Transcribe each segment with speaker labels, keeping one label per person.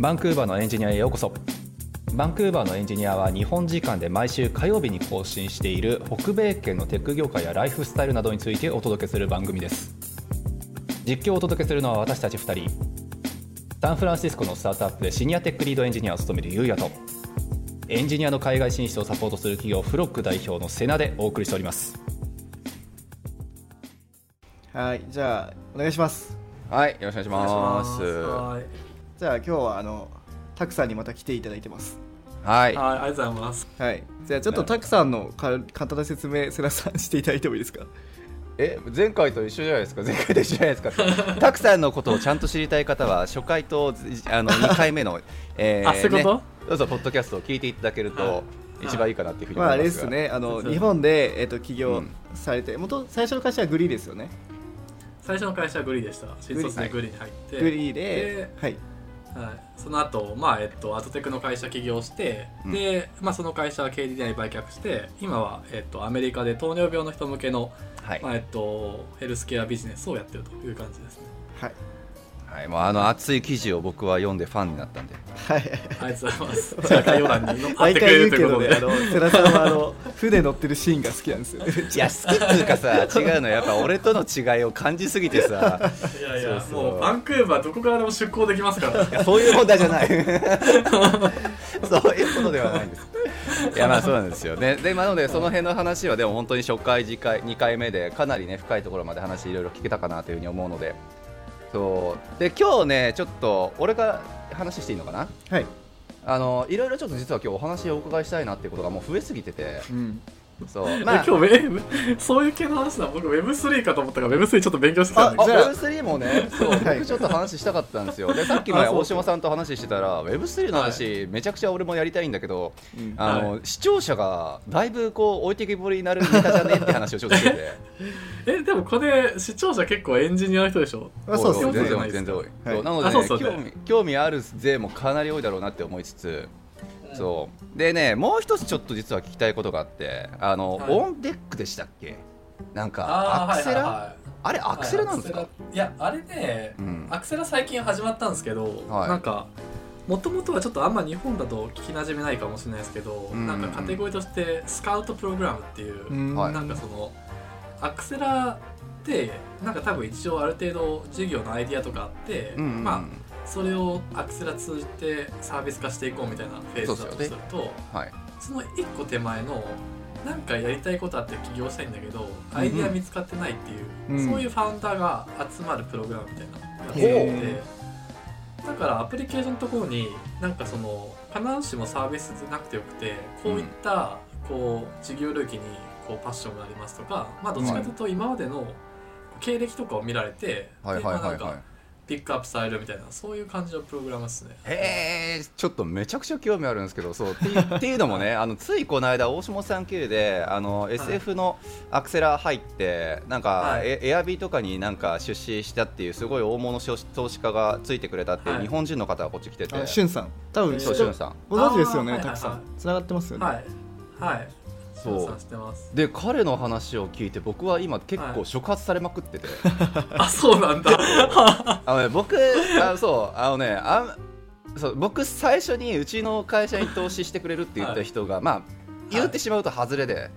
Speaker 1: バンクーバーのエンジニアへようこそ。バンクーバーのエンジニアは日本時間で毎週火曜日に更新している北米圏のテック業界やライフスタイルなどについてお届けする番組です。実況をお届けするのは私たち2人。サンフランシスコのスタートアップでシニアテックリードエンジニアを務めるゆうやとエンジニアの海外進出をサポートする企業フロック代表のセナでお送りしております。
Speaker 2: はいじゃあお願いします。
Speaker 1: はいよろしくお願いします。
Speaker 3: はい
Speaker 2: じゃあ今日はあのたくさんにまた来ていただいてます。
Speaker 1: はい。
Speaker 3: はい、ありがとうございます。
Speaker 2: はい。じゃあちょっとたくさんのか簡単な説明世良さんしていただいてもいいですか？
Speaker 1: え前回と一緒じゃないですか？前回と一緒じゃないですか？たくさんのことをちゃんと知りたい方は初回とあの 2回目の、え
Speaker 3: あ、そういうこと、
Speaker 1: ねどうぞポッドキャストを聞いていただけると
Speaker 3: はい
Speaker 1: 一番いいかなっていうふうに
Speaker 2: まああれで
Speaker 1: 思いますが、
Speaker 2: すねあの
Speaker 3: そう
Speaker 2: 日本で、えっと起業
Speaker 1: うん
Speaker 2: されて、元最初の会社はグリーですよね
Speaker 3: 最初の会社はグリーでした。新卒でグリーに入って。
Speaker 2: グリーで
Speaker 3: で
Speaker 2: はい
Speaker 3: はい、その後、まあ、えっと、アトテクの会社起業して、
Speaker 1: うん。
Speaker 3: で、まあ、その会社は KDDI に売却して、今は、えっと、アメリカで糖尿病の人向けの、
Speaker 1: はい。
Speaker 3: まあ、えっと、ヘルスケアビジネスをやってるという感じですね。
Speaker 2: はい
Speaker 1: はい、もうあの熱い記事を僕は読んでファンになったんで。
Speaker 2: はい。
Speaker 3: ありがとうございます。
Speaker 2: 毎回言うけ。どねあの世良さんはあの船乗ってるシーンが好きなんですよね。
Speaker 1: いや好きっていうかさ違うのやっぱ俺との違いを感じすぎてさ。
Speaker 3: いやいや、
Speaker 1: そうそう。
Speaker 3: もう、バンクーバーどこからでも出港できますから。
Speaker 1: いやそういう問題じゃない。そういうことではないんです。いやまあそうなんですよね。で、まあ、なのでその辺の話はでも本当に初回次回2回目でかなりね深いところまで話いろいろ聞けたかなというふうに思うのでそう。で今日ねちょっと俺が話していいのかな？
Speaker 2: はい、
Speaker 1: あのいろいろちょっと実は今日お話をお伺いしたいなっていうことがもう増えすぎてて。
Speaker 2: うん、
Speaker 1: そう。
Speaker 3: え
Speaker 1: まあ。
Speaker 3: 今日ウェブそういう系の話だ。僕 Web3 かと思ったから Web3 ちょっと勉強してたんだ
Speaker 1: あ
Speaker 3: け
Speaker 2: じゃあ
Speaker 1: Web3 もね、そう、
Speaker 2: は い
Speaker 1: 僕ちょっと話したかったんですよ。で、さっき前大島さんと話してたら、Web3 の話、めちゃくちゃ俺もやりたいんだけど、
Speaker 2: うん。
Speaker 1: あの、
Speaker 3: は
Speaker 1: 視聴者がだいぶこう置いてきぼりになるネタじゃねって話をちょっとしてて。
Speaker 3: えでもこれ視聴者結構エンジニアの人でしょ？
Speaker 2: あそうです
Speaker 1: おいおい全然多い、全然多い。
Speaker 3: な
Speaker 1: ので、ね
Speaker 3: あそうそうね。
Speaker 1: 興味興味ある税もかなり多いだろうなって思いつつ。そう。でねもう一つちょっと実は聞きたいことがあってあの、
Speaker 3: はい。
Speaker 1: オンデックでしたっけ？なんかアクセラ、
Speaker 3: はいはい。はい
Speaker 1: あれアクセラなんですか、
Speaker 3: はいやあれね、
Speaker 1: うん。
Speaker 3: アクセラ最近始まったんですけど、
Speaker 1: はい。
Speaker 3: なんかもともとはちょっとあんま日本だと聞きなじめないかもしれないですけど、
Speaker 1: うん。
Speaker 3: なんかカテゴリーとしてスカウトプログラムっていう、
Speaker 2: うん。
Speaker 1: はい。
Speaker 3: なんかそのアクセラってなんか多分一応ある程度授業のアイディアとかあって、
Speaker 1: うんうんうん。
Speaker 3: まあそれをアクセラ通じてサービス化していこうみたいなフェーズだとすると
Speaker 1: はい
Speaker 3: その一個手前のなんかやりたいことあって起業したいんだけどアイディア見つかってないっていう、
Speaker 2: うん。
Speaker 3: そういうファウンダーが集まるプログラムみたいなやつがあっ
Speaker 2: へ
Speaker 3: てだからアプリケーションのところになんかその必ずしもサービスじゃなくてよくてこういったこう事業領域にこうパッションがありますとかまあどっちかというと今までの経歴とかを見られて、
Speaker 1: はいはいはいはい。
Speaker 3: でまあなんかピックアップされるみたいなそういう感じのプログラムですね。
Speaker 1: へえちょっとめちゃくちゃ興味あるんですけどそうっていう っていうのもねあのついこの間大下さん系であの SF のアクセラ入ってなんか、
Speaker 3: はい。
Speaker 1: エエアビーとかになんか出資したっていうすごい大物投資家がついてくれたっていう
Speaker 3: はい。
Speaker 1: 日本人の方がこっち来てて、
Speaker 2: あしゅん。さん。多分
Speaker 1: そうしゅんさん。
Speaker 2: ご存知ですよね。たくさ
Speaker 3: はいはい。
Speaker 2: んつながってますよね、
Speaker 3: はい。はい
Speaker 1: そう。で彼の話を聞いて僕は今結構触発されまくってて、
Speaker 3: あそうなんだ。
Speaker 1: あのね、僕あそうあのねあそう僕最初にうちの会社に投資してくれるって言った人が、まあ言ってしまうと外れで、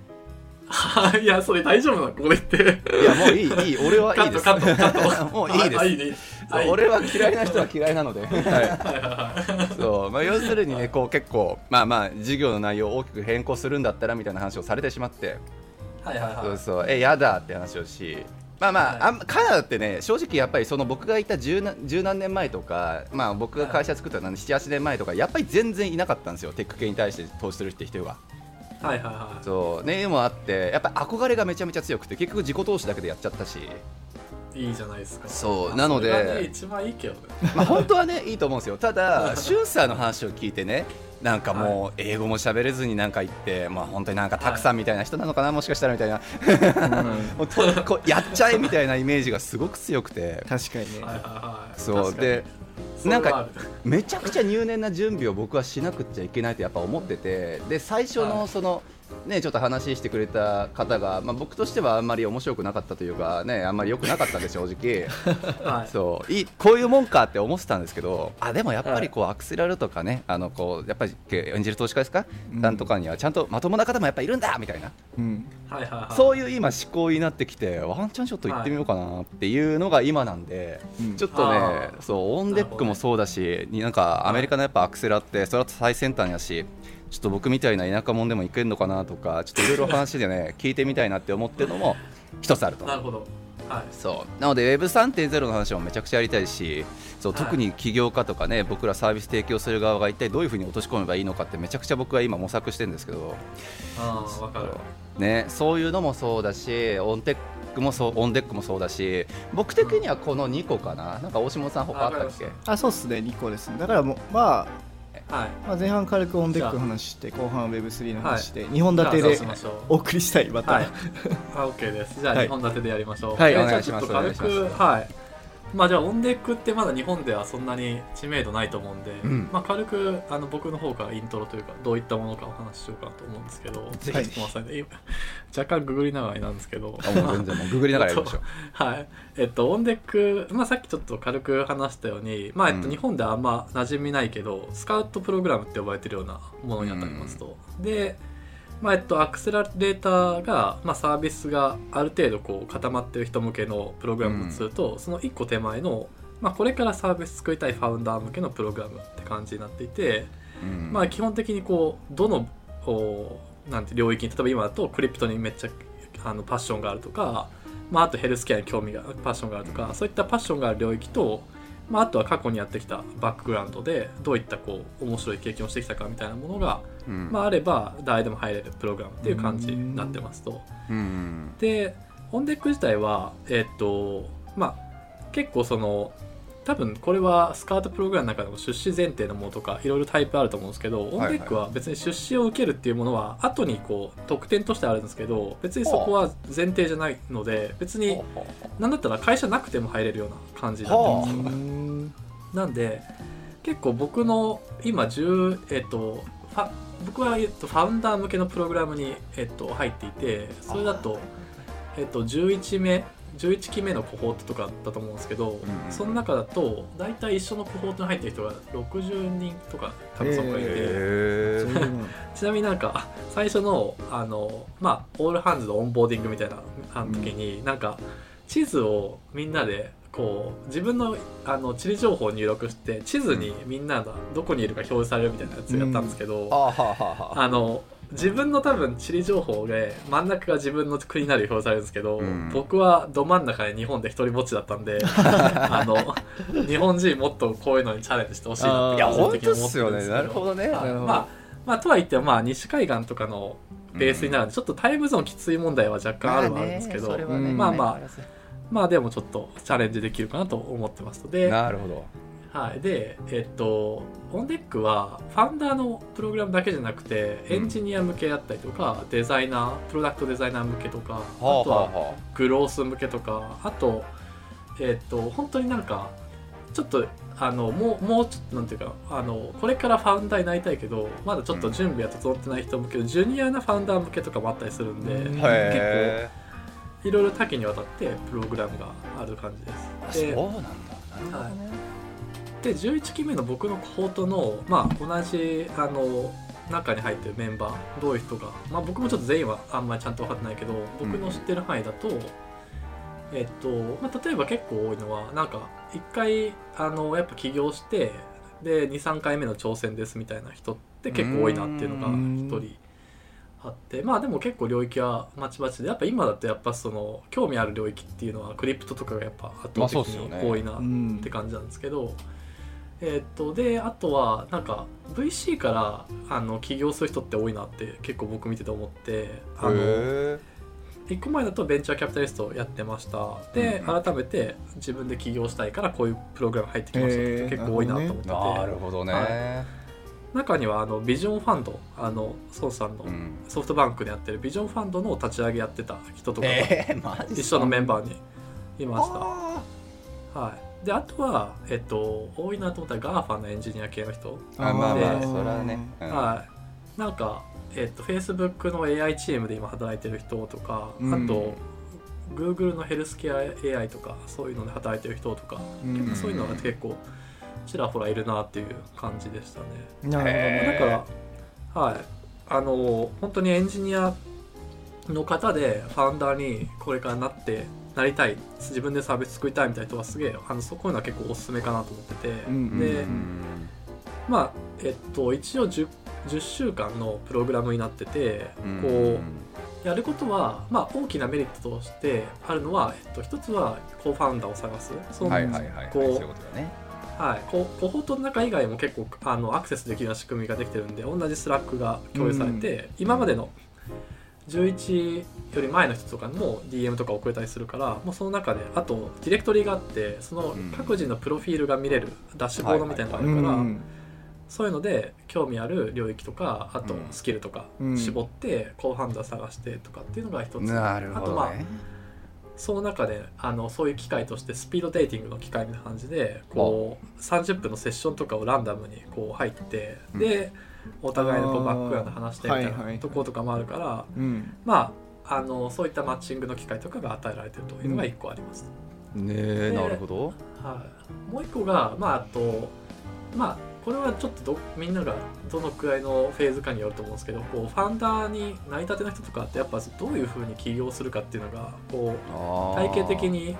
Speaker 3: いや、それ大丈夫なの？これって。
Speaker 1: い、やもういいいい俺はいいです
Speaker 3: カット、カット、カット。
Speaker 1: もういいです
Speaker 3: あいいね。
Speaker 1: そう俺は嫌いな人は嫌いなので、はい。
Speaker 3: はいはいはい。
Speaker 1: そう。まあ、要するにねこう結構まあまあ授業の内容を大きく変更するんだったらみたいな話をされてしまって、
Speaker 3: はいはいはい。
Speaker 1: そうそう。えやだって話をしまあまあ,、
Speaker 3: はい。
Speaker 1: あんカナダってね正直やっぱりその僕がいた十何十何年前とか、まあ、僕が会社作ったのは78年前とかやっぱり全然いなかったんですよテック系に対して投資するって人が。
Speaker 3: はいはいはい。
Speaker 1: そう。ねもあってやっぱ憧れがめちゃめちゃ強くて結局自己投資だけでやっちゃったし、
Speaker 3: いいじゃないですか。
Speaker 1: そうなので。
Speaker 3: それがね一番いいけどね。
Speaker 1: まあ、本当はねいいと思うんですよ。ただシュンサーの話を聞いてねなんかもう英語も喋れずになんか言って、まあ、本当になんかたくさんみたいな人なのかな、もしかしたらみたいな。もうとこうやっちゃえみたいなイメージがすごく強くて。
Speaker 2: 確かにね、
Speaker 3: はいはいはい。
Speaker 1: そう。でなんかめちゃくちゃ入念な準備を僕はしなくちゃいけないとやっぱ思ってて。で最初
Speaker 3: はい。
Speaker 1: のそのねちょっと話してくれた方が、まあ、僕としてはあんまり面白くなかったというかねあんまり良くなかったんで正直。
Speaker 3: はい。
Speaker 1: そう。いいこういうもんかって思ってたんですけどあでもやっぱりこう、アクセラルとかねあのこうやっぱり演じる投資家ですか、
Speaker 2: うん。
Speaker 1: なんとかにはちゃんとまともな方もやっぱいるんだみたいな。
Speaker 2: うん。
Speaker 3: はいはいはい。
Speaker 1: そういう今思考になってきてワンチャンちょっと行ってみようかなっていうのが今なんで、
Speaker 2: うん。
Speaker 1: ちょっとね
Speaker 3: あー。
Speaker 1: そうオンデックもそうだしになんかアメリカのやっぱアクセラってそれは最先端やしちょっと僕みたいな田舎者でも行けるのかなとかちょっといろいろ話でね 聞いてみたいなって思ってるのも一つあると。
Speaker 3: なるほど。はい。
Speaker 1: そう。なので Web3.0 の話もめちゃくちゃやりたいしそう
Speaker 3: はい。
Speaker 1: 特に起業家とかね僕らサービス提供する側が一体どういうふうに落とし込めばいいのかってめちゃくちゃ僕は今模索してるんですけど。
Speaker 3: ああわかる。
Speaker 1: ね、そういうのもそうだし On Deck もそう On Deck もそうだし僕的にはこの2個かな。なんか大下さん他あったっけ？
Speaker 3: あ
Speaker 2: そうっすね2個ですね。だからもうまあ
Speaker 3: はい。
Speaker 2: まあ、前半軽く On Deck の話して後半は Web3 の話して、2本立てでお送りしたいまた、
Speaker 3: はい。あ OK です。じゃあ
Speaker 2: はい。
Speaker 3: 2本立てでやりましょう。
Speaker 2: はい
Speaker 3: で
Speaker 1: お願いします。
Speaker 3: じゃあちょっと軽くはいまあじゃあ On Deck ってまだ日本ではそんなに知名度ないと思うんで、
Speaker 1: うん。
Speaker 3: まあ軽くあの僕の方からイントロというかどういったものかお話ししようかなと思うんですけど
Speaker 1: ぜひ
Speaker 3: 若干ググりながらなんですけど。
Speaker 1: あもう全然もうググりながらやりましょう。
Speaker 3: はい。えっと、オンデック、まあ、さっきちょっと軽く話したように、まあ、えっと、
Speaker 1: うん。
Speaker 3: 日本ではあんま馴染みないけど、スカウトプログラムって呼ばれてるようなものに当たりますと。で、まあ、えっと、アクセラレーターが、まあ、サービスがある程度こう固まってる人向けのプログラムとすると、その一個手前の、まあ、これからサービス作りたいファウンダー向けのプログラムって感じになっていて、
Speaker 1: うん。
Speaker 3: まあ、基本的にこうどのおなんて領域に例えば今だとクリプトにめっちゃあのパッションがあるとか、まあ、あとヘルスケアに興味がパッションがあるとかそういったパッションがある領域と、まあ、あとは過去にやってきたバックグラウンドでどういったこう面白い経験をしてきたかみたいなものが、
Speaker 1: うん
Speaker 3: まあ、あれば誰でも入れるプログラムっていう感じになってますと。
Speaker 1: うん
Speaker 3: でオンデック自体はえっとまあ結構その多分これはスカートプログラムの中でも出資前提のものとかいろいろタイプあると思うんですけど、オンデックは別に出資を受けるっていうものは後にこう特典としてあるんですけど別にそこは前提じゃないので別に何だったら会社なくても入れるような感じになってます
Speaker 2: う。ーん
Speaker 3: なんで結構僕の今10えっと僕は、えっと、ファウンダー向けのプログラムに、えっと、入っていてそれだと、えっと、11目11期目のコホートとかだったと思うんですけど、
Speaker 1: ん
Speaker 3: その中だと大体一緒のコホートに入ってる人が60人とか多分そこがいて、
Speaker 1: へー。
Speaker 3: ちなみになんかあ最初のあの、まあ、オールハンズのオンボーディングみたいなあの時に、なんか地図をみんなでこう自分のあの地理情報を入力して地図にみんながどこにいるか表示されるみたいなやつやったんですけど、
Speaker 1: はあはあはあはあ
Speaker 3: あの自分の多分地理情報で真ん中が自分の国になる表示されるんですけど、
Speaker 1: うん。
Speaker 3: 僕はど真ん中で日本で一人ぼっちだったんで あの日本人もっとこういうのにチャレンジしてほしいなって
Speaker 1: いや本当
Speaker 3: ですけ
Speaker 1: ね。なるほどね。
Speaker 3: まあまあとは言ってもまあ西海岸とかのベースになるんで、ちょっとタイムゾーンきつい問題は若干あるはあるんですけど、
Speaker 1: まあねね
Speaker 2: うん
Speaker 3: まあまあまあでもちょっとチャレンジできるかなと思ってますので、
Speaker 1: なるほど
Speaker 3: はい、でえっとオンデックはファウンダーのプログラムだけじゃなくてエンジニア向けだったりとか、デザイナープロダクトデザイナー向けとか、
Speaker 1: は
Speaker 3: あとは
Speaker 1: あは
Speaker 3: グロース向けとかあとえっと本当になんかちょっとあのもうもうちょっとなんていうかあのこれからファウンダーになりたいけどまだちょっと準備が整ってない人向けのジュニアなファウンダー向けとかもあったりするんで、
Speaker 2: うん。
Speaker 1: あはあへ
Speaker 3: いろいろ多岐にわたってプログラムがある感じです。で
Speaker 1: えそうなんだ。なるほどね
Speaker 3: で11期目の僕のコホートの、まあ、同じあの中に入ってるメンバーどういう人が、まあ、僕もちょっと全員はあんまりちゃんと分かってないけど僕の知ってる範囲だと、えっとまあ、例えば結構多いのはなんか一回あのやっぱ起業してで23回目の挑戦ですみたいな人って結構多いなっていうのが一人あってまあでも結構領域はまちまちでやっぱ今だとやっぱその興味ある領域っていうのはクリプトとかがやっぱ圧倒的に多いな
Speaker 2: うん。
Speaker 3: って感じなんですけど、えーっとであとはなんか VC からあの起業する人って多いなって結構僕見てて思ってあの
Speaker 1: へ
Speaker 3: 1個前だとベンチャーキャピタリストやってました。で、
Speaker 1: うん
Speaker 3: 改めて自分で起業したいからこういうプログラム入ってきましたって人結構多いなと思ってて、
Speaker 1: えなるほどね、
Speaker 3: は中にはあのビジョンファンドあの孫さんの
Speaker 1: うん。
Speaker 3: ソフトバンクでやってるビジョンファンドの立ち上げやってた人とかが一緒のメン
Speaker 1: バ
Speaker 3: バーにいました。はい、であとは、えっと、多いなと思ったら GAFA のエンジニア系の人、
Speaker 1: あまあまあ
Speaker 3: で
Speaker 1: それはね、うん。
Speaker 3: はい、なんか、えっと Facebook の AI チームで今働いてる人とか、
Speaker 2: うん。
Speaker 3: あと Google のヘルスケア AI とかそういうので働いてる人とか、
Speaker 2: うん。
Speaker 3: 結構そういうのが結構ちらほらいるなっていう感じでしたね。
Speaker 2: なる
Speaker 1: へ
Speaker 3: だから、はい、あの本当にエンジニアの方で founder にこれからなってなりたい自分でサービス作りたいみたいな人はすげえあのそういうのは結構おすすめかなと思ってて、
Speaker 2: うん
Speaker 3: で、
Speaker 2: うん
Speaker 3: まあえっと一応 10, 10週間のプログラムになってて、こうやることは、まあ、大きなメリットとしてあるのは、えっと、一つは co-founder を探す。その
Speaker 1: はいはいはいはい。
Speaker 3: こう
Speaker 1: いうことだね。
Speaker 3: はい、こコホートの中以外も結構あのアクセスできるような仕組みができてるんで同じ Slack が共有されて、今までの11より前の人とかにも DM とか送れたりするからもうその中であとディレクトリがあってその
Speaker 1: うん
Speaker 3: 各自のプロフィールが見れるダッシュボードみたいなのがあるから、
Speaker 2: うん。
Speaker 3: そういうので興味ある領域とかあと
Speaker 1: うん
Speaker 3: スキルとか
Speaker 2: うん。
Speaker 3: 絞ってコーファウンダー探してとかっていうのが一つ、
Speaker 1: なる
Speaker 3: あとまあその中であのそういう機会としてスピードデーティングの機会みたいな感じでこう30分のセッションとかをランダムにこう入って、
Speaker 1: うん。
Speaker 3: でお互いのこうバックグラウンド話してみたいなところとかもあるから、
Speaker 2: うん。
Speaker 3: まああのそういったマッチングの機会とかが与えられてるというのが1個あります。
Speaker 1: ねなるほど。
Speaker 3: はい、もう1個がまああとまあこれはちょっとどみんながどのくらいのフェーズかによると思うんですけどこうファウンダーになりたての人とかってやっぱどういうふうに起業するかっていうのがこう体系的に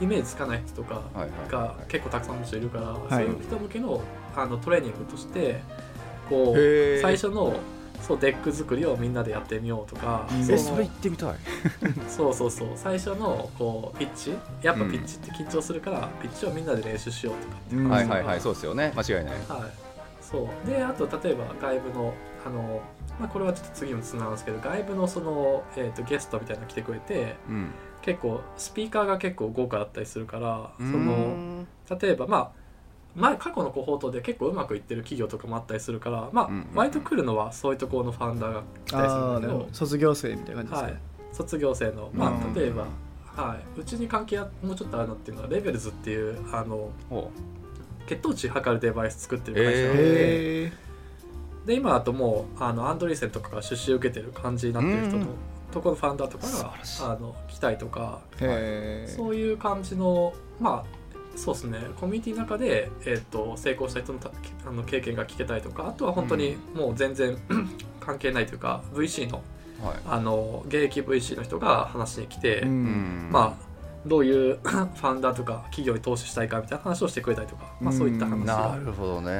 Speaker 3: イメージつかない人とかが結構たくさんの人いるから、
Speaker 2: い。
Speaker 3: そういう人向けのあのトレーニングとしてこう最初のそう deck 作りをみんなでやってみようとか、
Speaker 2: うん。
Speaker 3: そ
Speaker 1: それ行ってみたい。
Speaker 3: そうそうそう。最初のこうピッチ？やっぱピッチって緊張するから、ピッチをみんなで練習しようとかって。いう
Speaker 2: うん。
Speaker 1: はいはいはい。そうですよね。間違いない。
Speaker 3: はい、そう。であと例えば外部のあの、まあ、これはちょっと次もつながるんですけど外部のその、えー、とゲストみたいなの来てくれて
Speaker 1: うん。
Speaker 3: 結構スピーカーが結構豪華だったりするからそ
Speaker 1: う
Speaker 3: の
Speaker 1: ん
Speaker 3: 例えばまあ前過去のコホートで結構うまくいってる企業とかもあったりするからまあ、
Speaker 1: うんうん
Speaker 3: 割と来るのはそういうところのファウンダーが来たりするんだけど
Speaker 2: 卒業生みたいな感じです
Speaker 3: は
Speaker 2: ね
Speaker 3: い、卒業生の、ま
Speaker 2: うん
Speaker 3: あ、例えば、はい、うちに関係はもうちょっとあるのっていうのはレベルズっていうあの
Speaker 1: お
Speaker 3: 血糖値測るデバイス作ってる会社なので、
Speaker 2: へえ
Speaker 3: で今だともうあのアンドリーセンとかが出資を受けてる感じになってる人の
Speaker 1: うん
Speaker 3: ところのファウンダーとかがあの来たりとか
Speaker 2: へえ
Speaker 3: そういう感じのまあそうですね。コミュニティの中で、えー、と成功した人のたあの経験が聞けたりとかあとは本当にもう全然 関係ないというか VC の
Speaker 1: はい。
Speaker 3: あの現役 VC の人が話しに来て、
Speaker 2: うん。
Speaker 1: うん
Speaker 3: まあどういう ファウンダーとか企業に投資したいかみたいな話をしてくれたりとか、まあ、そういった話
Speaker 1: な
Speaker 3: が
Speaker 1: るほどね。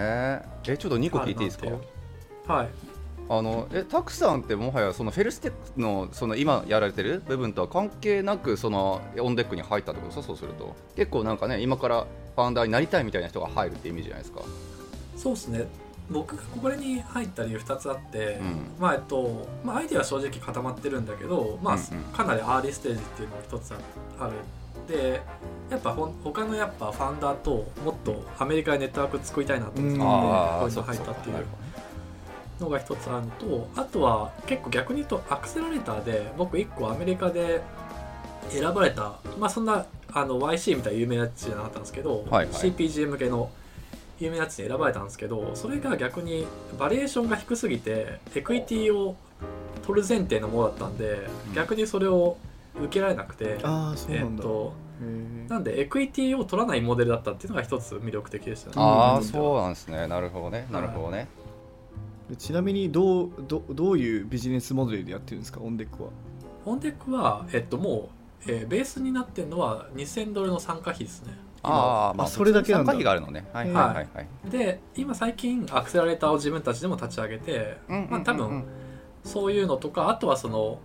Speaker 1: えちょっと2個聞いていいですか？
Speaker 3: はい
Speaker 1: あのえタクさんってもはやそのフェルステックのその今やられてる部分とは関係なくそのオンデックに入ったってことですか？そうすると。結構なんかね今からファウンダーになりたいみたいな人が入るってイメージじゃないですか？
Speaker 3: そうですね。僕がこれに入った理由2つあって、
Speaker 1: うん。
Speaker 3: まあえっとまあ、アイデアは正直固まってるんだけど、まあ
Speaker 1: うんうん。
Speaker 3: かなりアーリーステージっていうのが一つある。でやっぱほん他のやっぱファウンダーともっとアメリカでネットワーク作りたいなと思って、
Speaker 2: うん。
Speaker 3: こういう入ったっていうのが一つあるのとあとは結構逆に言うとアクセラレーターで僕1個アメリカで選ばれたまあそんなあの YC みたいな有名なやつじゃなかったんですけど、
Speaker 1: はいはい。
Speaker 3: CPG 向けの有名なやつに選ばれたんですけどそれが逆にバリュエーションが低すぎてエクイティを取る前提のものだったんで、
Speaker 1: うん。
Speaker 3: 逆にそれを受けられなくて
Speaker 2: ああそう
Speaker 3: え
Speaker 2: なんだ。
Speaker 3: っと
Speaker 2: へ
Speaker 3: なんでエクイティを取らないモデルだったっていうのが一つ魅力的でしたね。
Speaker 1: ああ
Speaker 3: うん。
Speaker 1: そうなんですね。なるほどね。なるほどね、
Speaker 2: えちなみにどうどどういうビジネスモデルでやってるんですか？ On Deck は。
Speaker 3: オンデックは、えっと、もう、えーベースになってるのは2000ドルの参加費ですね。
Speaker 1: あーまあ
Speaker 2: あそれだけなんだ。
Speaker 1: 参加費があるのね。はいはいはい。はい
Speaker 3: で今最近アクセラレーターを自分たちでも立ち上げて、まあ、多分そういうのとかあとはその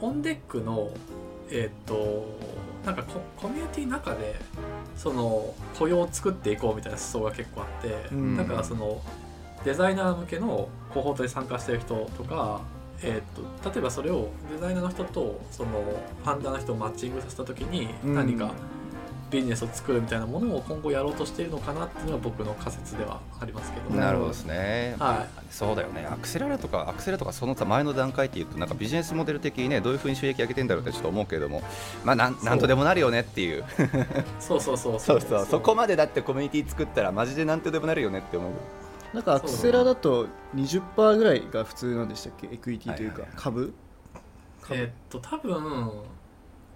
Speaker 3: オンデックのえっ、となんかココミュニティの中でその雇用を作っていこうみたいな思想が結構あって、
Speaker 2: うん。
Speaker 3: だからそのデザイナー向けのコホートに参加してる人とか、えー、と例えばそれをデザイナーの人とそのファンダーの人をマッチングさせた時に
Speaker 2: うん。
Speaker 3: 何かビジネスを作るみたいなものを今後やろうとしているのかなっていうのが僕の仮説ではありますけど、
Speaker 1: なるほどですね、
Speaker 3: は
Speaker 1: そうだよね。アクセラレとかアクセラとかその前の段階っていうとなんかビジネスモデル的にねどういうふうに収益上げてんだろうってちょっと思うけれどもまあなんなんとでもなるよねっていう
Speaker 3: そうそう。そう
Speaker 1: そうそう。そこまでだってコミュニティ作ったらマジでなんとでもなるよねって思う
Speaker 2: なんかアクセラだと20%ぐらいが普通なんでしたっけ？エクイティというか
Speaker 1: はいはいはい。
Speaker 2: 株？株？
Speaker 3: えーっと多分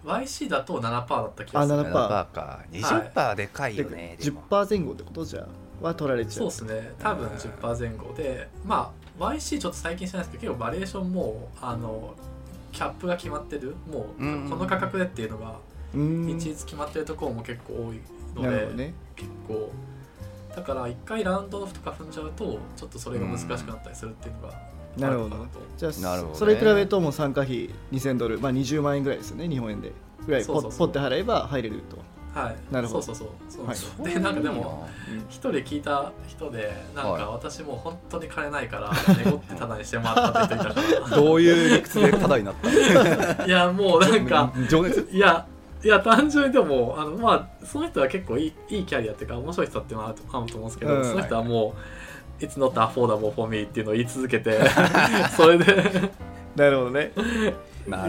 Speaker 3: YC だと7%だった気が
Speaker 2: あ
Speaker 3: する
Speaker 2: 7%
Speaker 1: 7%か。20%でかいよ
Speaker 2: で
Speaker 1: ね、でも。
Speaker 2: 10%前後ってことじゃは取られちゃ
Speaker 3: そううですね。多分10%前後でまあ YC ちょっと最近知らないですけど結構バリエーションもあのキャップが決まってるもう
Speaker 1: うん。
Speaker 3: この価格でっていうのが
Speaker 2: うーん。
Speaker 3: 一律決まってるところも結構多いので、
Speaker 2: なるほどね。
Speaker 3: 結構だから一回ラウンドオフとか踏んじゃうとちょっとそれが難しくなったりするっていうのが
Speaker 2: なるほどじゃあ、
Speaker 1: なるほどね。
Speaker 2: それに比べるともう参加費2000ドル、まあ、20万円ぐらいですよね日本円で。ぐらいポ
Speaker 3: そうそうそう。
Speaker 2: ッポッて払えば入れると。
Speaker 3: はい。
Speaker 2: なるほど。
Speaker 3: そうそうそう。そう。
Speaker 2: はい。
Speaker 3: そ うでなんかでも
Speaker 2: うん。
Speaker 3: 一人聞いた人でなん
Speaker 1: はい。
Speaker 3: か私もう本当に金ないから寝ごってタダにしてもらったって人いたか
Speaker 1: どういう理屈でタダになった
Speaker 3: ら いやもうなんか
Speaker 1: 情熱？
Speaker 3: いやいや単純にでもあのまあその人は結構いいいいキャリアっていうか面白い人っていうのはあるとあると思うんですけど、
Speaker 2: うん。
Speaker 3: その人はもう「It's not affordable for me」っていうのを言い続けて それで
Speaker 2: なるほどね。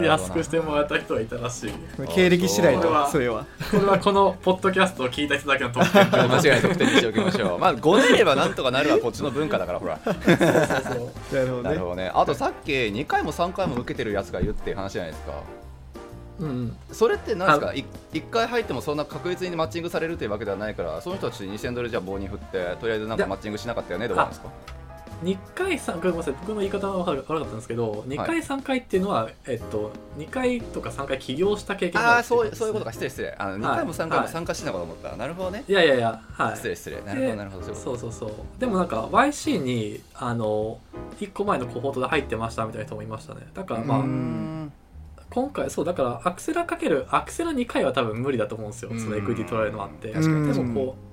Speaker 3: 安くしてもらった人がいたらしい。
Speaker 2: 経歴次第
Speaker 3: これは
Speaker 2: とそれは。
Speaker 3: これはこのポッドキャストを聞いた人だけの特典
Speaker 1: 間違いにしておきましょう。まあごねればなんとかなるは こっちの文化だからほら。
Speaker 3: そうそうそう。
Speaker 2: なるほどね。
Speaker 1: なるほどね。あとさっき2回も3回も受けてるやつがいるっていう話じゃないですか
Speaker 3: うんうん。
Speaker 1: それって何ですか？い1回入ってもそんな確実にマッチングされるというわけではないからその人たち2000ドルじゃ棒に振ってとりあえずなんかマッチングしなかったよねどうなんですか
Speaker 3: ？2回3回ごめんなさい。僕の言い方は悪かったんですけど2回3回っていうのは、えっと、2回とか3回起業した経験が
Speaker 1: ああ
Speaker 3: あ
Speaker 1: そうそういうこと
Speaker 3: か。
Speaker 1: か失礼失礼。あの2回も3回も
Speaker 3: はい。
Speaker 1: 参加してたかと思った、なるほどね。
Speaker 3: いやいやいやはい。
Speaker 1: 失礼失礼。なるほどなるほど。
Speaker 3: そうそうそうでもなんか YC にあの1個前のコホートで入ってましたみたいな人もいましたね。だからまあ今回そうだからアクセラかけるアクセラ2回は多分無理だと思うんですよ。
Speaker 1: うん
Speaker 3: そのエクイティ取られるのあって。
Speaker 2: 確かに。
Speaker 3: でもこう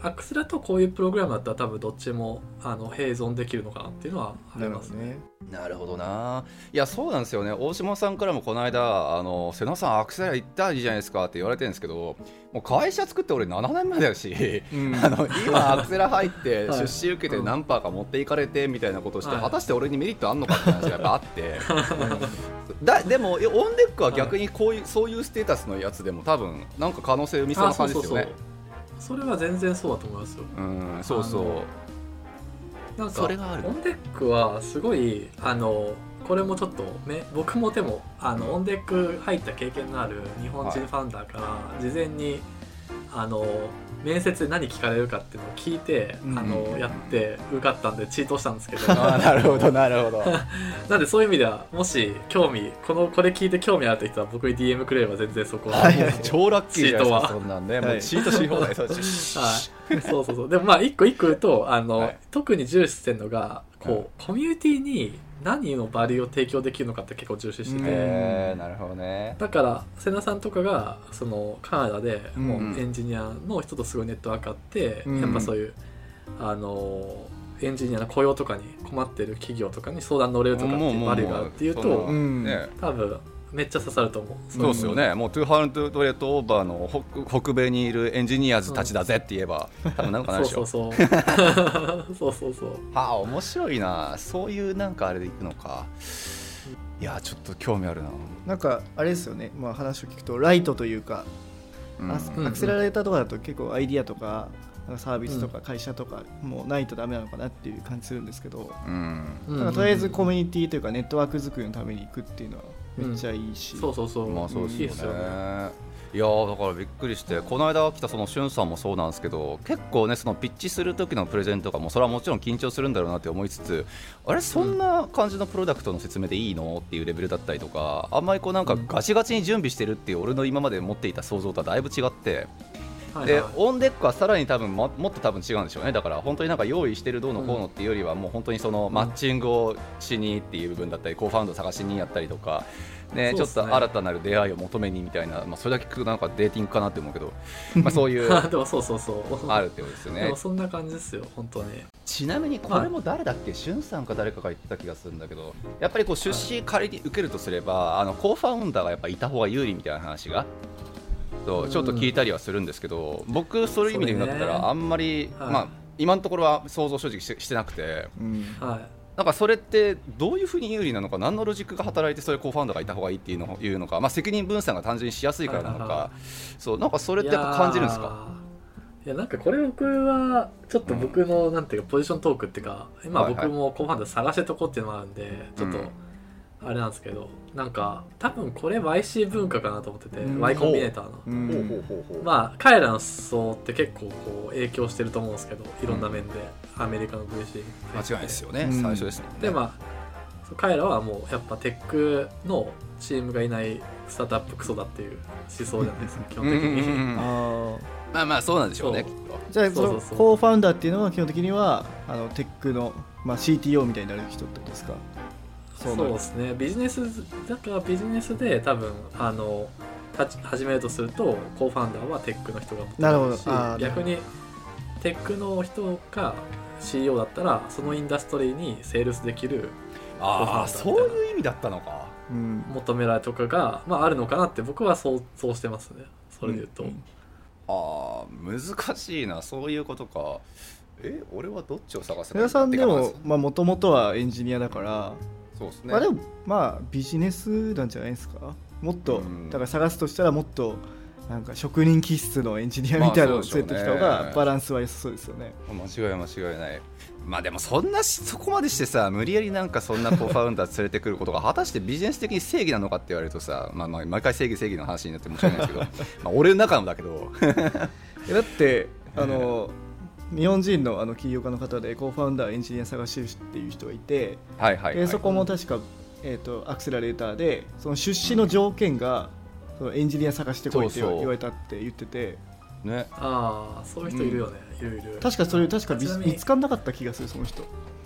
Speaker 3: アクセラとこういうプログラムだったら多分どっちもあの並存できるのかなっていうのはあ
Speaker 2: な
Speaker 3: りますね。
Speaker 1: なるほどな。いやそうなんですよね。大島さんからもこの間あの瀬野さんアクセラ行ったらいいじゃないですかって言われてるんですけどもう会社作って俺7年前だし
Speaker 2: うん。
Speaker 1: あの今アクセラ入って
Speaker 3: はい。
Speaker 1: 出資受けて何パーか持っていかれてみたいなことをして、
Speaker 3: はい。
Speaker 1: 果たして俺にメリットあんのかって話がやっぱあって。だでも On Deck は逆にこういう、そういうステータスのやつでも多分なんか可能性生みそうな
Speaker 3: あそうそうそう。
Speaker 1: 感じですよね
Speaker 3: それは全然そうだと思いますよ。
Speaker 1: うんそうそう。
Speaker 3: なんか
Speaker 1: それがある。
Speaker 3: On Deck はすごいあのこれもちょっとね僕もでもあの On Deck 入った経験のある日本人ファウンダーから事前に、あの面接で何聞かれるかっていうのを聞いて、
Speaker 2: うん。
Speaker 3: あのやって受かったんでチートしたんですけど。
Speaker 1: なるほどなるほど。
Speaker 3: なんでそういう意味ではもし興味このこれ聞いて興味あるって人は僕に DM くれれば全然そこは、
Speaker 2: はいはい
Speaker 1: 超ラッキーじゃないですか
Speaker 3: チートは。
Speaker 1: そんなんね、チートし放題そう
Speaker 3: はい、そうそうそう。でもまあ一個一個言うとあの、
Speaker 1: はい。
Speaker 3: 特に重視してるのがこう、
Speaker 1: はい。
Speaker 3: コミュニティに何のバリューを提供できるのかって結構重視してて、
Speaker 2: うん
Speaker 1: えー、なるほどね。
Speaker 3: だから瀬名さんとかがそのカナダでも
Speaker 1: う
Speaker 3: エンジニアの人とすごいネットワークあって、
Speaker 2: うん
Speaker 3: やっぱそういうあのエンジニアの雇用とかに困ってる企業とかに相談乗れるとかっていうバリューがあるっていうと多分めっちゃ刺さると思う
Speaker 1: そうですよね、もう200ドレットオーバーの北北米にいるエンジニアーズたちだぜって言えば、多分なんかないでしょ。
Speaker 3: そうそうそうそうそうそう
Speaker 1: はあ、面白いな、そういうなんかあれでいくのか。いや、ちょっと興味あるな。
Speaker 2: なんかあれですよね、まあ、話を聞くとライトというか、
Speaker 1: うん
Speaker 2: アクセラレーターとかだと結構アイディアとかサービスとか会社とかもうないとダメなのかなっていう感じするんですけど、
Speaker 1: うん
Speaker 2: とりあえずコミュニティというかネットワーク作りのために行くっていうのはめっちゃいいし、
Speaker 3: そうそうそう。
Speaker 1: まあそうですよ
Speaker 3: いいっすよね。
Speaker 1: ね。いやーだからびっくりして。この間来たそのしゅんさんもそうなんですけど結構ねそのピッチする時のプレゼンとかもそれはもちろん緊張するんだろうなって思いつつあれそんな感じのプロダクトの説明でいいのっていうレベルだったりとかあんまりこうなんか
Speaker 3: うん
Speaker 1: ガチガチに準備してるっていう俺の今まで持っていた想像とはだいぶ違って。で
Speaker 3: はいはい。
Speaker 1: オンデックはさらに多分ももっと多分違うんでしょうね。だから本当になんか用意してるどうのこうのっていうよりはもう本当にそのマッチングをしにっていう部分だったりコーファウンド探しにやったりとか、ねちょっと新たなる出会いを求めにみたいな、まあ、それだけ聞くとなんかデーティングかなって思うけど、まあ、そういう
Speaker 3: でもそうそうそう。
Speaker 1: あるってことですよね。
Speaker 3: そんな感じですよ本当に。
Speaker 1: ちなみにこれも誰だっけ、しゅんさんか誰かが言ってた気がするんだけどやっぱりこう出資仮に受けるとすればあのコーファウンダーがやっぱいた方が有利みたいな話がそうちょっと聞いたりはするんですけど、僕そういう意味で言うんだったらあんまり、
Speaker 3: はい。
Speaker 1: まあ今のところは想像正直してしてなくて。
Speaker 2: うん。
Speaker 3: はい。
Speaker 1: なんかそれってどういうふうに有利なのか何のロジックが働いてそれコーファウンダーがいた方がいいっていうのいうのか、まあ、責任分散が単純にしやすいからなのか、
Speaker 3: はいはいは
Speaker 1: そうなんかそれってやっぱ感じるんですか？
Speaker 3: いいやなんかこれ僕はちょっと僕のなんていうかポジショントークっていうか今僕もコーファンダー探してとこっていうのもあるんでちょっと
Speaker 1: うん
Speaker 3: あれなんですけどなんか多分これ YC 文化かなと思ってて
Speaker 2: うん。
Speaker 3: Y コンビネーターの。
Speaker 2: う。ん。
Speaker 3: まあ彼らの思想って結構こう影響してると思うんですけどいろんな面で。アメリカの VC
Speaker 1: 間違いないですよね、
Speaker 2: うん。
Speaker 1: 最初ですね。
Speaker 3: でまあそう彼らはもうやっぱテックのチームがいないスタートアップクソだっていう思想じゃないですか基本的に、
Speaker 1: うん。うんうん
Speaker 2: ああ
Speaker 1: まあまあそうなんでしょうね
Speaker 2: じゃあそ
Speaker 3: うそうそう。
Speaker 2: コーファウンダーっていうのは基本的にはあのテックの、まあ、CTO みたいになる人ってことですか？
Speaker 3: そうですね。ビジネスだからビジネスで多分あの立ち始めるとするとコーファウンダーはテックの人が求
Speaker 2: なるほど。
Speaker 3: 逆にテックの人が CEO だったらそのインダストリーにセールスできる
Speaker 1: ああ
Speaker 3: そうなんだ
Speaker 1: そういう意味だったのか。
Speaker 2: うん。
Speaker 3: 求められとかが、まあ、あるのかなって僕はそうそうしてますね。それで言うと、
Speaker 2: うん
Speaker 1: ああ難しいなそういうことか。え俺はどっちを探せばいい
Speaker 2: 皆さんで
Speaker 1: てか
Speaker 2: ももともとはエンジニアだから、
Speaker 1: そうですね、
Speaker 2: まあでもまあビジネスなんじゃないですか？もっと、
Speaker 1: うん。
Speaker 2: だから探すとしたらもっとなんか職人気質のエンジニアみたいなのを連れてきた方がバランスは良さそうですよね。
Speaker 1: 間違い間違いない。まあでもそんなしそこまでしてさ無理やりなんかそんな co-founder 連れてくることが果たしてビジネス的に正義なのかって言われるとさ、まあ、まあ毎回正義正義の話になって申し訳ないですけど まあ俺の中のだけど。
Speaker 2: えだってあの日本人のあの起業家の方で co-founder エンジニア探してるっていう人がいて、
Speaker 1: はいはい、はい、
Speaker 2: でそこも確か、えー、とアクセラレーターでその出資の条件が、そのエンジニア探してこいって言われたって言ってて。
Speaker 1: ね。
Speaker 3: ああそういう人いるよね、いるいる
Speaker 2: 確かそれ確か見つかんなかった気がするその人。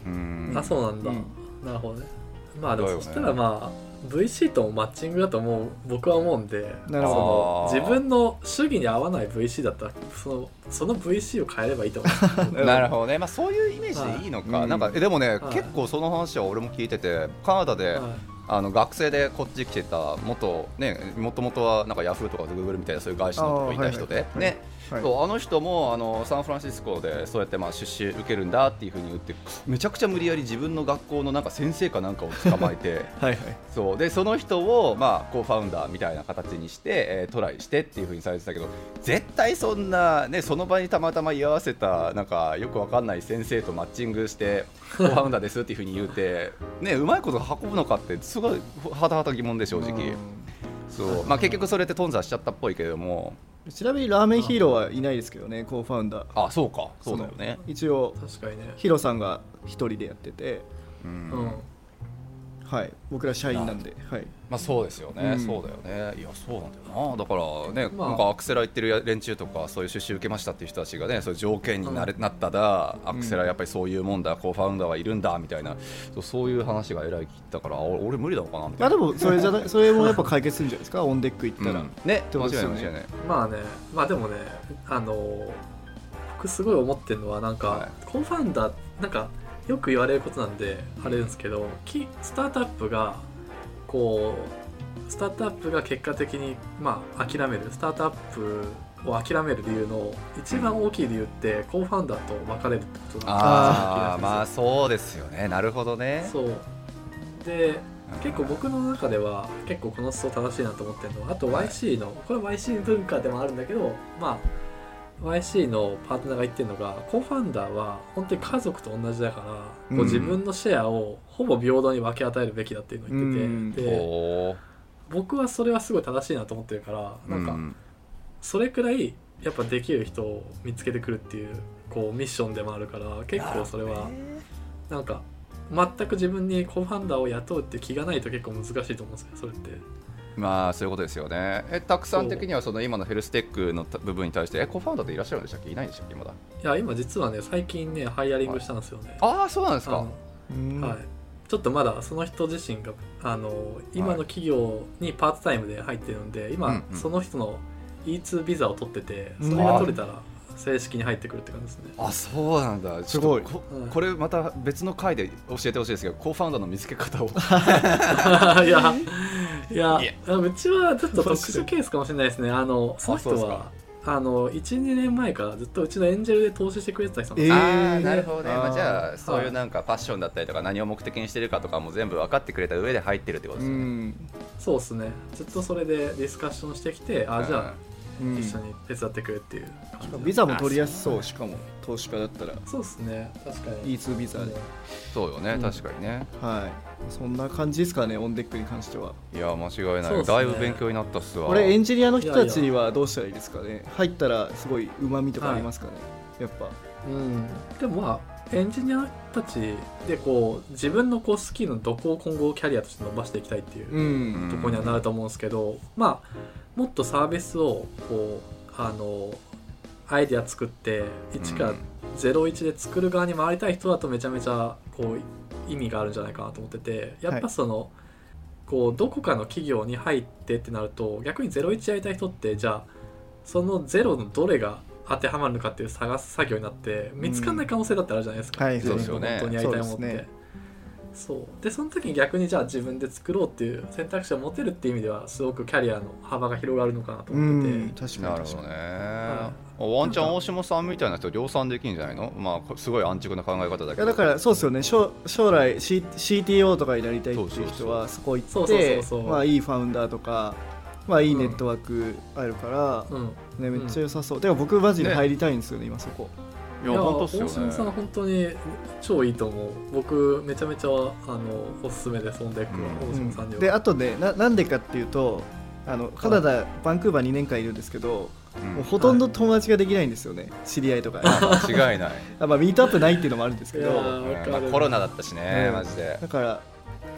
Speaker 1: うん。
Speaker 3: あそうなんだ、
Speaker 2: うん。
Speaker 3: なるほどね。まあでもそしたらまあ VC ともマッチングだと思う僕は思うんで
Speaker 2: なるほ
Speaker 1: ど。
Speaker 3: その自分の主義に合わない VC だったらそのその VC を変えればいいと思う。
Speaker 1: なるほどね、まあ、そういうイメージでい。いのか、
Speaker 2: はい
Speaker 1: なんかえでもね、
Speaker 3: はい。
Speaker 1: 結構その話は俺も聞いててカナダで、
Speaker 3: はい。
Speaker 1: あの学生でこっち来てた元ねもともとはなんかヤフーとかグーグルみたいなそういう会社のとこいた人で、
Speaker 2: あーはいはい。
Speaker 1: ね、
Speaker 2: はい。
Speaker 1: そうあの人もあのサンフランシスコでそうやってまあ出資受けるんだっていうふうに言ってめちゃくちゃ無理やり自分の学校のなんか先生かなんかを捕まえて
Speaker 2: はいはい。
Speaker 1: そうでその人をまあコーファウンダーみたいな形にして、えートライしてっていうふうにされてたけど絶対そんなねその場にたまたま居合わせたなんかよくわかんない先生とマッチングして コーファウンダーですっていうふうに言うてねうまいこと運ぶのかってすごいはたはた疑問で正直。
Speaker 2: うん。
Speaker 1: そうまあ結局それって頓挫しちゃったっぽいけれども
Speaker 2: ちなみにラーメンヒーローはいないですけどねコーファウンダー。
Speaker 1: あそうか。そうだよね。
Speaker 2: 一応
Speaker 3: 確かにね。
Speaker 2: ヒロさんが一人でやってて。
Speaker 1: う
Speaker 3: うん
Speaker 1: ん
Speaker 2: はい。僕ら社員なんで。はい。
Speaker 1: まあそうですよね、
Speaker 2: うん。
Speaker 1: そうだよね。いやそうなんだよな。だからね、
Speaker 3: まあ。
Speaker 1: なんかアクセラ行ってる連中とかそういう出資受けましたっていう人たちがねそういう条件になれ、なっただアクセラやっぱりそういうもんだ、コーファウンダーはいるんだみたいな。そうそういう話がえらい聞いたからあ俺俺無理なのかなみたいな。
Speaker 2: まあでもそれじゃない それもやっぱ解決するんじゃないですか？ On Deck 行ったら、
Speaker 1: うん。ね間違い
Speaker 2: てことですよ
Speaker 1: い間違いない。
Speaker 3: まあね。まあでもねあの僕すごい思ってるのはなんか、
Speaker 1: はい。
Speaker 3: co-founder なんかよく言われることなんであれですけどきスタートアップがこうスタートアップが結果的にまあ諦める。スタートアップを諦める理由の一番大きい理由って co-founder と別れるってことなん
Speaker 1: ああ
Speaker 3: ですよ。
Speaker 1: まあそうですよね。なるほどね。
Speaker 3: そう。で結構僕の中では結構この思想正しいなと思ってるのはあと YC の、これ YC 文化でもあるんだけどまあ YC のパートナーが言ってるのがコーファウンダーは本当に家族と同じだから、
Speaker 2: うん。
Speaker 3: こう自分のシェアをほぼ平等に分け与えるべきだっていうのを言ってて、で僕はそれはすごい正しいなと思ってるからなんか
Speaker 1: うん。
Speaker 3: それくらいやっぱできる人を見つけてくるっていうこうミッションでもあるから結構それはなんか全く自分にコーファウンダーを雇うって気がないと結構難しいと思うんですよそれって
Speaker 1: まあそういうことですよね。えたくさん的にはその今のヘルステックの部分に対してえコーファウンダーっていらっしゃるんでしたっけ？いないんでしたっけ？まだ。
Speaker 3: いや今実はね最近ねハイアリングしたんですよね、
Speaker 1: ああそうなんですか。
Speaker 3: はい、ちょっとまだその人自身があの今の企業にパートタイムで入ってるんで今、その人の E2 ビザを取ってて
Speaker 2: うん。
Speaker 3: それが取れたら正式に入ってくるって感じですね、
Speaker 1: あそうなんだ。
Speaker 2: すごい。
Speaker 1: こ
Speaker 3: うん
Speaker 1: これまた別の回で教えてほしいですけどコーファウンダーの見つけ方を。
Speaker 3: いやいや
Speaker 1: いや
Speaker 3: うちはちょっと特殊ケースかもしれないですね。あのその人はあの12年前からずっとうちのエンジェルで投資してくれてた人なん
Speaker 2: え
Speaker 3: ですよ、
Speaker 1: あ
Speaker 2: ー
Speaker 1: あなるほどね、まあ、じゃあそういうなんかパッションだったりとか何を目的にしてるかとかも全部分かってくれた上で入ってるってこと
Speaker 2: う
Speaker 1: ですよね、
Speaker 2: ん。
Speaker 3: そうですね。ずっとそれでディスカッションしてきてあじゃあ、
Speaker 2: うん
Speaker 3: 一緒に手伝ってくれっていう感じ。で
Speaker 2: ビザも取りやすそう。しかも投資家だったら。
Speaker 3: そうですね。確かに。
Speaker 2: E2 ビザで、
Speaker 1: そうよね、
Speaker 3: うん。
Speaker 1: 確かにね。
Speaker 2: はい。そんな感じですかねオンデックに関しては。い
Speaker 1: や間違いない、
Speaker 3: ね。
Speaker 1: だいぶ勉強になったっすわ。
Speaker 2: これエンジニアの人たちにはどうしたらいいですかね？入ったらすごいうまみとかありますかね、やっぱ。
Speaker 3: うん、でもまあエンジニアたちでこう自分のこうスキルのどこを今後キャリアとして伸ばしていきたいっていう
Speaker 2: うん。
Speaker 3: ところにはなると思うんですけど、まあもっとサービスをこうあのアイデア作って1から01で作る側に回りたい人だとめちゃめちゃこう意味があるんじゃないかなと思っててやっぱその、こうどこかの企業に入ってってなると逆に01やりたい人ってじゃあその0のどれが当てはまるのかっていう探す作業になって見つかんない可能性だってあるじゃないですか、
Speaker 2: はい。
Speaker 3: 自分
Speaker 1: そうですよね。
Speaker 3: が本当にやりたいものって。
Speaker 2: そう。で
Speaker 3: その時に逆にじゃあ自分で作ろうっていう選択肢を持てるっていう意味ではすごくキャリアの幅が広がるのかなと
Speaker 2: う
Speaker 3: 思ってて、
Speaker 2: ん確か
Speaker 1: なるほどね、
Speaker 2: に確かに
Speaker 1: ワンチャン大下さんみたいな人量産できるんじゃないの？まあすごい安直な考え方だけど。
Speaker 2: いやだからそうですよね。将将来、C、CTO とかになりたいっていう人はそこ行
Speaker 3: そう。そう
Speaker 2: って
Speaker 3: そうそう
Speaker 2: まあいいファウンダーとかまあいいネットワークあるから、
Speaker 3: うん。
Speaker 2: ね、めっちゃ良さそう、でも僕マジで入りたいんですよね今そこ
Speaker 1: いや本当っすよ
Speaker 3: 大島さん
Speaker 1: ね
Speaker 3: 本当に超いいと思う。僕めちゃめちゃあのおすすめですオンデックは、
Speaker 1: うん
Speaker 3: 大島さんには、
Speaker 2: であとねななんでかっていうとあのカナダ、バンクーバー2年間いるんですけど、
Speaker 1: うん。
Speaker 2: もうほとんど友達ができないんですよね、知り合いとか。
Speaker 1: 間違いない、
Speaker 2: あまあミートアップないっていうのもあるんですけ
Speaker 3: い
Speaker 2: ど
Speaker 3: やーわかる。
Speaker 1: まあ、コロナだったしね、
Speaker 2: うん。
Speaker 1: マジで、
Speaker 2: だから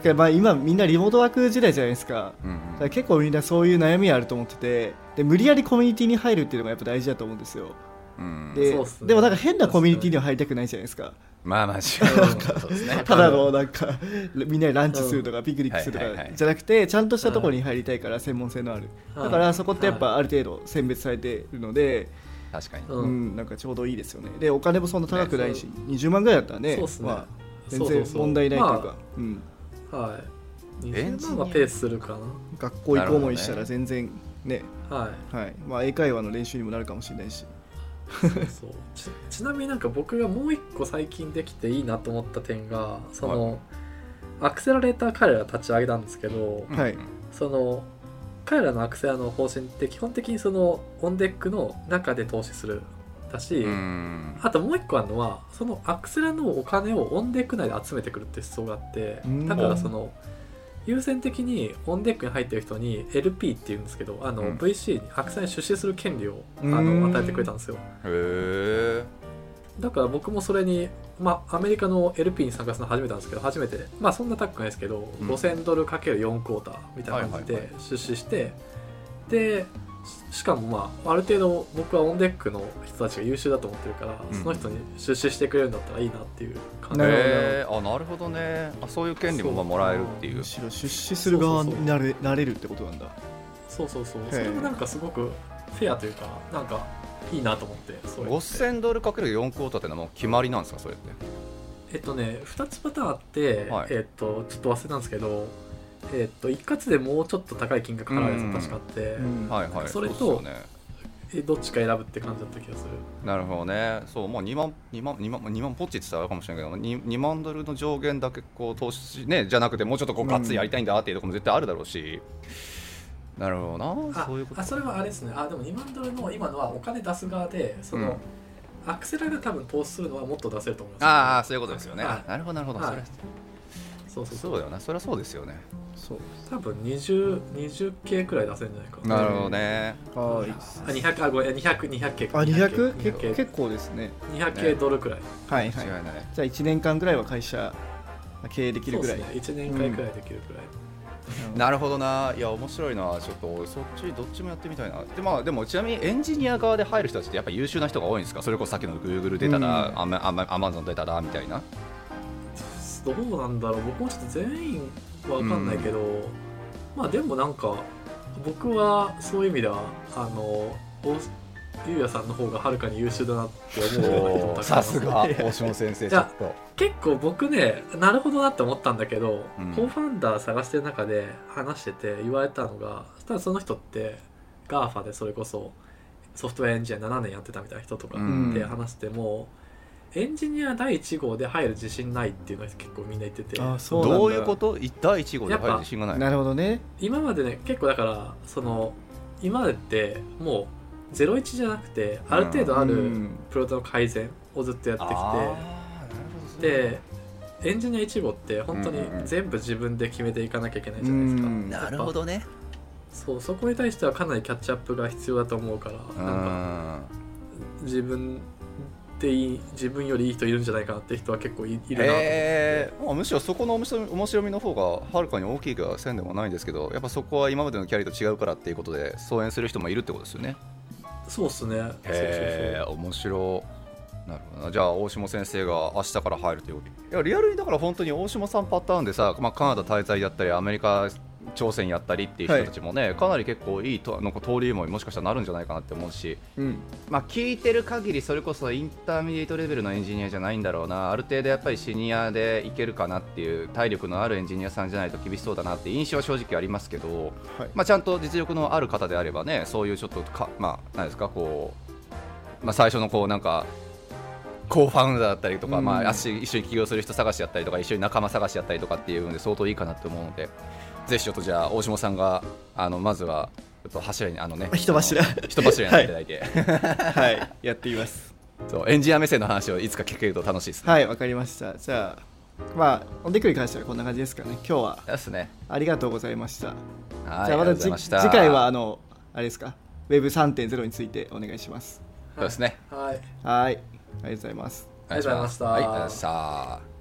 Speaker 2: でまあ、今みんなリモートワーク時代じゃないですか。
Speaker 1: うん
Speaker 2: だから結構みんなそういう悩みあると思っててで無理やりコミュニティに入るっていうのがやっぱ大事だと思うんですよ。
Speaker 1: うん
Speaker 2: で,、
Speaker 3: ね。
Speaker 2: でもなんか変なコミュニティには入りたくないじゃないですか。
Speaker 1: まあまあ違うそうですね。
Speaker 2: ただのなんかみんなでランチするとかピクニックするとかじゃなくてちゃんとしたところに入りたいから専門性のある。だからそこってやっぱある程度選別されてるので、
Speaker 1: 確かに、
Speaker 3: うん
Speaker 2: うん、なんかちょうどいいですよね。でお金もそんな高くないし、20万ぐらいだったらね
Speaker 3: そうっすね。
Speaker 2: まあ、全然問題ないというか
Speaker 3: ま
Speaker 2: うん、
Speaker 3: はい。
Speaker 1: エンジニア。
Speaker 3: 20万はペースするか
Speaker 2: 学校行こう思いしたら全然ね。
Speaker 3: なはい。
Speaker 2: はい。まあ、英会話の練習にもなるかもしれないし
Speaker 3: そう。ちちなみになんか僕がもう一個最近できていいなと思った点がその、アクセラレーター彼らが立ち上げたんですけど、
Speaker 1: うん。
Speaker 2: はい。
Speaker 3: その彼らのアクセラの方針って基本的にその On Deck の中で投資するだし、
Speaker 1: うん。
Speaker 3: あともう一個あるのはそのアクセラのお金を On Deck 内で集めてくるって思想があって
Speaker 2: うん。
Speaker 3: だからその優先的に On Deck に入ってる人に LP っていうんですけどあの、
Speaker 1: うん。
Speaker 3: VC にアクセラに出資する権利をあ
Speaker 2: うん。
Speaker 3: の与えてくれたんですよ。
Speaker 1: へえ
Speaker 3: だから僕もそれに、まあ、アメリカの LP に参加するの初めてなんですけど初めて。まあそんな高くないですけど、
Speaker 1: うん。
Speaker 3: 5000ドルかける4クォーターみたいな感じ
Speaker 1: はいはい
Speaker 3: で出資して、でししかもまあある程度僕はオンデックの人たちが優秀だと思ってるから、
Speaker 1: うん。
Speaker 3: その人に出資してくれるんだったらいいなっていう感じ。
Speaker 2: なるほど
Speaker 1: へえあなるほどね。あそういう権利もまあもらえるっていう。
Speaker 2: むしろ出資する側になれなれるってことなんだ。
Speaker 3: そうそうそう。それもなんかすごくフェアというかなんかいいなと思ってそういうのって。
Speaker 1: 5000ドルかける4クォーターってのはもう決まりなんですかそれって。
Speaker 3: えっとね2つパターンあって、
Speaker 1: はい。
Speaker 3: えっとちょっと忘れたんですけどえっと一括でもうちょっと高い金額払うやつが確かあって、
Speaker 2: うん。
Speaker 1: はいはい。
Speaker 3: それと
Speaker 1: ね。
Speaker 3: えどっちか選ぶって感じだった気がする。
Speaker 1: なるほどね。そうもう2万2万2万2万ポッチって言ったらあるかもしれないけど 2, 2万ドルの上限だけこう投資ねじゃなくてもうちょっとこうガッツリやりたいんだっていうところも絶対あるだろうし、なるほどな。
Speaker 3: あ
Speaker 1: そういうこと
Speaker 3: あそれはあれですね。あでも2万ドルの今のはお金出す側でその、アクセラが多分投資するのはもっと出せると思います
Speaker 1: ああそういうことですよね、
Speaker 3: はい。
Speaker 1: なるほどなるほど、
Speaker 3: はい。
Speaker 1: それ
Speaker 3: そうそうそ
Speaker 1: そううだよなそれはそうですよね。
Speaker 2: そう。
Speaker 3: 多分 20, 20系くらい出せるんじゃないか。な
Speaker 1: なるほどね。
Speaker 2: はい
Speaker 3: あ200あごめん。200 200系
Speaker 2: あ 200?
Speaker 3: 200
Speaker 2: 結
Speaker 3: 系
Speaker 2: 結構ですね。
Speaker 3: 200系ドルくらい、
Speaker 2: はいはい。
Speaker 1: 間違いない。
Speaker 2: じゃあ1年間ぐらいは会社経営できるぐらい。
Speaker 3: そうですね。1年間くらいできるくらい、
Speaker 1: なるほどな。いや面白いな。ちょっと俺そっちどっちもやってみたいな。で,、まあ、でもちなみにエンジニア側で入る人たちってやっぱ優秀な人が多いんですか？それこそさっきの Google 出たら、
Speaker 2: うん。
Speaker 1: アマアマアマゾン出たらみたいな
Speaker 3: どうなんだろう。僕もちょっと全員は分かんないけど、まあでもなんか僕はそういう意味ではあのおゆうやさんの方がはるかに優秀だなって思うような人もたくさす
Speaker 1: 大島先生
Speaker 3: ちょっ結構僕ねなるほどなって思ったんだけど、
Speaker 1: うん。
Speaker 3: コーファウンダー探してる中で話してて言われたのがただその人って GAFA でそれこそソフトウェアエンジニア7年やってたみたいな人とか
Speaker 1: うん。
Speaker 3: で話しても、エンジニア第1号で入る自信ないっていうのは結構みんな言ってて。
Speaker 2: あそうなんだ。
Speaker 1: どういうこと？第1号で入る自信がない。
Speaker 2: なるほどね。
Speaker 3: 今までね結構だからその今までってもう01じゃなくてある程度ある
Speaker 2: うん。
Speaker 3: プロダクトの改善をずっとやってきて、
Speaker 1: あーなるほど。
Speaker 3: でエンジニア1号って本当に
Speaker 1: うんうんうん。
Speaker 3: 全部自分で決めていかなきゃいけないじゃないですか、
Speaker 2: うん。
Speaker 1: なるほどね。
Speaker 3: そうそこに対してはかなりキャッチアップが必要だと思うから
Speaker 1: う
Speaker 3: なんか
Speaker 1: ん
Speaker 3: 自分でいい自分よりいい人いるんじゃないかなって人は結構いいるなと思って、
Speaker 1: えーまあむしろそこの面白み面白みの方がはるかに大きいかせんでもないんですけどやっぱそこは今までのキャリアと違うからっていうことで疎遠する人もいるってことですよね。
Speaker 3: そうっすね。そうそう
Speaker 1: へえ面白。なるほどな。じゃあ大下先生が明日から入るということいやリアルにだから本当に大下さんパターンでさ、まあ、カナダ滞在やったりアメリカ挑戦やったりっていう人たちもね、かなり結構いいとなんか登竜門にもしかしたらなるんじゃないかなって思うし
Speaker 2: うん。
Speaker 1: まあ、聞いてる限りそれこそ intermediate level のエンジニアじゃないんだろうなある程度やっぱりシニアでいけるかなっていう体力のあるエンジニアさんじゃないと厳しそうだなって印象は正直ありますけど、
Speaker 2: はい。
Speaker 1: まあ、ちゃんと実力のある方であればねそういうちょっとかまあ何ですかこう、まあ、最初のこうなんかコーファウンダーだったりとか、
Speaker 2: うん。
Speaker 1: まあ、一緒に起業する人探しやったりとか一緒に仲間探しやったりとかっていうので相当いいかなと思うのでぜひちょっとじゃあ大下さんがあのまずはちょっと柱にあのね
Speaker 2: 人柱。
Speaker 1: 人柱になっていただいて、
Speaker 2: はい。やってみます。
Speaker 1: そうエンジニア目線の話をいつか聞けると楽しいですね。
Speaker 2: はいわかりました。じゃあまあおでくに関してはこんな感じですかね。今日は。
Speaker 1: ですね。
Speaker 2: ありがとうございました。
Speaker 1: はい、
Speaker 2: じゃあま
Speaker 1: た。
Speaker 2: 次回はあのあれですか？Web3.0 についてお願いします。
Speaker 1: そうですね。
Speaker 3: はい。
Speaker 2: はい。ありがとうございます。
Speaker 3: ありがとうございました。
Speaker 1: はい、ありがとうございました。